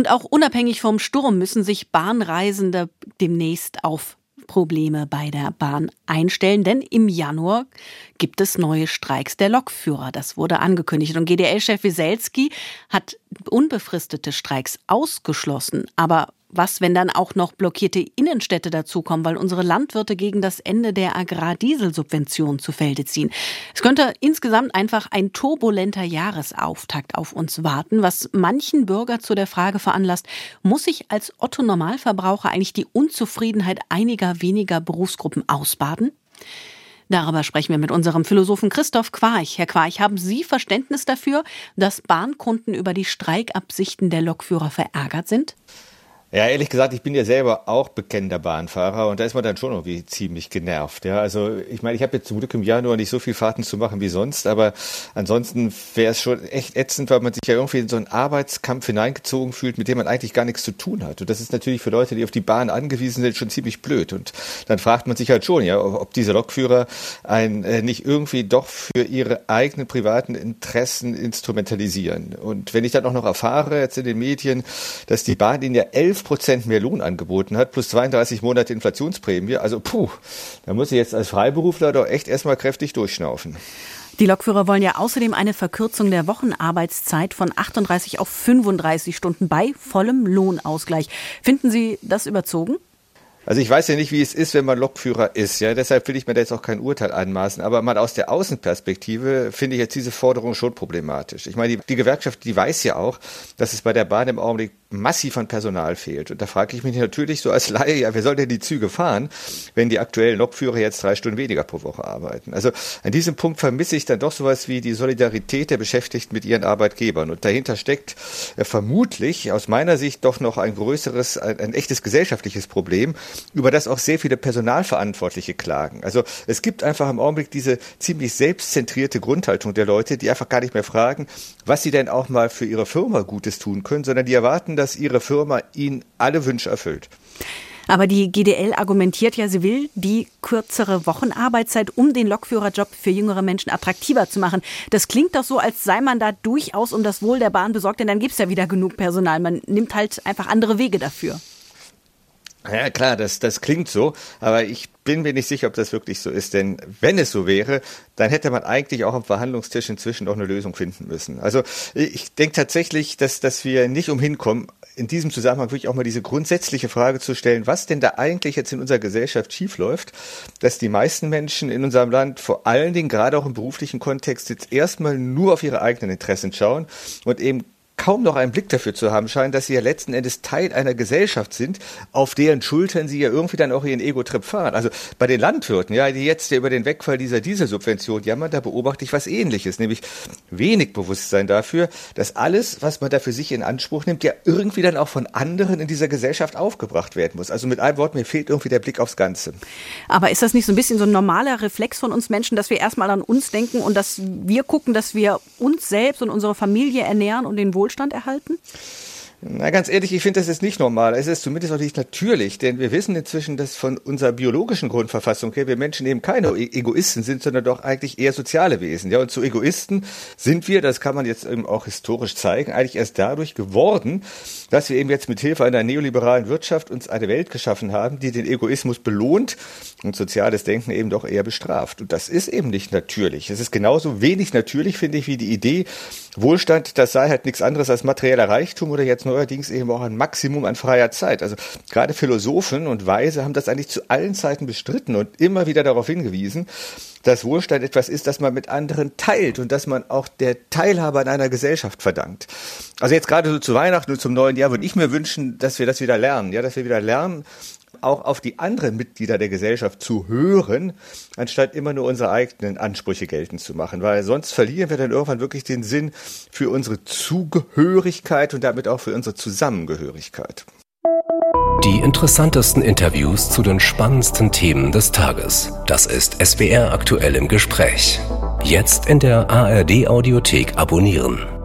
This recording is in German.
Und auch unabhängig vom Sturm müssen sich Bahnreisende demnächst auf Probleme bei der Bahn einstellen, denn im Januar gibt es neue Streiks der Lokführer. Das wurde angekündigt und GDL-Chef Wieselski hat unbefristete Streiks ausgeschlossen. Aber was, wenn dann auch noch blockierte Innenstädte dazukommen, weil unsere Landwirte gegen das Ende der Agrardieselsubvention zu Felde ziehen? Es könnte insgesamt einfach ein turbulenter Jahresauftakt auf uns warten, was manchen Bürger zu der Frage veranlasst, muss ich als Otto Normalverbraucher eigentlich die Unzufriedenheit einiger weniger Berufsgruppen ausbaden? Darüber sprechen wir mit unserem Philosophen Christoph Quarch. Herr Quarch, haben Sie Verständnis dafür, dass Bahnkunden über die Streikabsichten der Lokführer verärgert sind? Ja, ehrlich gesagt, ich bin ja selber auch bekennender Bahnfahrer und da ist man dann schon irgendwie ziemlich genervt. Ja, also ich meine, ich habe jetzt zum Glück im Januar nicht so viel Fahrten zu machen wie sonst, aber ansonsten wäre es schon echt ätzend, weil man sich ja irgendwie in so einen Arbeitskampf hineingezogen fühlt, mit dem man eigentlich gar nichts zu tun hat. Und das ist natürlich für Leute, die auf die Bahn angewiesen sind, schon ziemlich blöd. Und dann fragt man sich halt schon, ja, ob diese Lokführer ein äh, nicht irgendwie doch für ihre eigenen privaten Interessen instrumentalisieren. Und wenn ich dann auch noch erfahre jetzt in den Medien, dass die Bahn ihnen ja elf 5 Prozent mehr Lohn angeboten hat, plus 32 Monate Inflationsprämie. Also puh, da muss ich jetzt als Freiberufler doch echt erstmal kräftig durchschnaufen. Die Lokführer wollen ja außerdem eine Verkürzung der Wochenarbeitszeit von 38 auf 35 Stunden bei vollem Lohnausgleich. Finden Sie das überzogen? Also ich weiß ja nicht, wie es ist, wenn man Lokführer ist. Ja, deshalb will ich mir da jetzt auch kein Urteil anmaßen. Aber mal aus der Außenperspektive finde ich jetzt diese Forderung schon problematisch. Ich meine, die, die Gewerkschaft, die weiß ja auch, dass es bei der Bahn im Augenblick massiv an Personal fehlt. Und da frage ich mich natürlich so als Laie, ja, wer soll denn die Züge fahren, wenn die aktuellen Lokführer jetzt drei Stunden weniger pro Woche arbeiten? Also an diesem Punkt vermisse ich dann doch sowas wie die Solidarität der Beschäftigten mit ihren Arbeitgebern. Und dahinter steckt äh, vermutlich aus meiner Sicht doch noch ein größeres, ein, ein echtes gesellschaftliches Problem, über das auch sehr viele Personalverantwortliche klagen. Also es gibt einfach im Augenblick diese ziemlich selbstzentrierte Grundhaltung der Leute, die einfach gar nicht mehr fragen, was sie denn auch mal für ihre Firma Gutes tun können, sondern die erwarten, dass ihre Firma ihnen alle Wünsche erfüllt. Aber die GDL argumentiert ja, sie will die kürzere Wochenarbeitszeit, um den Lokführerjob für jüngere Menschen attraktiver zu machen. Das klingt doch so, als sei man da durchaus um das Wohl der Bahn besorgt, denn dann gibt es ja wieder genug Personal. Man nimmt halt einfach andere Wege dafür. Ja, klar, das, das klingt so, aber ich bin mir nicht sicher, ob das wirklich so ist, denn wenn es so wäre, dann hätte man eigentlich auch am Verhandlungstisch inzwischen doch eine Lösung finden müssen. Also ich denke tatsächlich, dass, dass wir nicht umhin kommen, in diesem Zusammenhang wirklich auch mal diese grundsätzliche Frage zu stellen, was denn da eigentlich jetzt in unserer Gesellschaft schiefläuft, dass die meisten Menschen in unserem Land vor allen Dingen gerade auch im beruflichen Kontext jetzt erstmal nur auf ihre eigenen Interessen schauen und eben kaum noch einen Blick dafür zu haben scheinen, dass sie ja letzten Endes Teil einer Gesellschaft sind, auf deren Schultern sie ja irgendwie dann auch ihren Ego-Trip fahren. Also bei den Landwirten, ja, die jetzt ja über den Wegfall dieser Dieselsubvention jammern, da beobachte ich was ähnliches, nämlich wenig Bewusstsein dafür, dass alles, was man da für sich in Anspruch nimmt, ja irgendwie dann auch von anderen in dieser Gesellschaft aufgebracht werden muss. Also mit einem Wort, mir fehlt irgendwie der Blick aufs Ganze. Aber ist das nicht so ein bisschen so ein normaler Reflex von uns Menschen, dass wir erstmal an uns denken und dass wir gucken, dass wir uns selbst und unsere Familie ernähren und den Wohlstand Wohlstand erhalten? Na, ganz ehrlich, ich finde, das ist nicht normal. Es ist zumindest auch nicht natürlich, denn wir wissen inzwischen, dass von unserer biologischen Grundverfassung her wir Menschen eben keine e-, Egoisten sind, sondern doch eigentlich eher soziale Wesen. Ja, und zu Egoisten sind wir, das kann man jetzt eben auch historisch zeigen, eigentlich erst dadurch geworden, dass wir eben jetzt mit Hilfe einer neoliberalen Wirtschaft uns eine Welt geschaffen haben, die den Egoismus belohnt und soziales Denken eben doch eher bestraft. Und das ist eben nicht natürlich. Es ist genauso wenig natürlich, finde ich, wie die Idee, Wohlstand, das sei halt nichts anderes als materieller Reichtum oder jetzt neuerdings eben auch ein Maximum an freier Zeit. Also gerade Philosophen und Weise haben das eigentlich zu allen Zeiten bestritten und immer wieder darauf hingewiesen, dass Wohlstand etwas ist, das man mit anderen teilt und dass man auch der Teilhabe an einer Gesellschaft verdankt. Also jetzt gerade so zu Weihnachten und zum neuen Jahr würde ich mir wünschen, dass wir das wieder lernen, ja, dass wir wieder lernen, auch auf die anderen Mitglieder der Gesellschaft zu hören, anstatt immer nur unsere eigenen Ansprüche geltend zu machen, weil sonst verlieren wir dann irgendwann wirklich den Sinn für unsere Zugehörigkeit und damit auch für unsere Zusammengehörigkeit. Die interessantesten Interviews zu den spannendsten Themen des Tages. Das ist SWR aktuell im Gespräch. Jetzt in der ARD Audiothek abonnieren.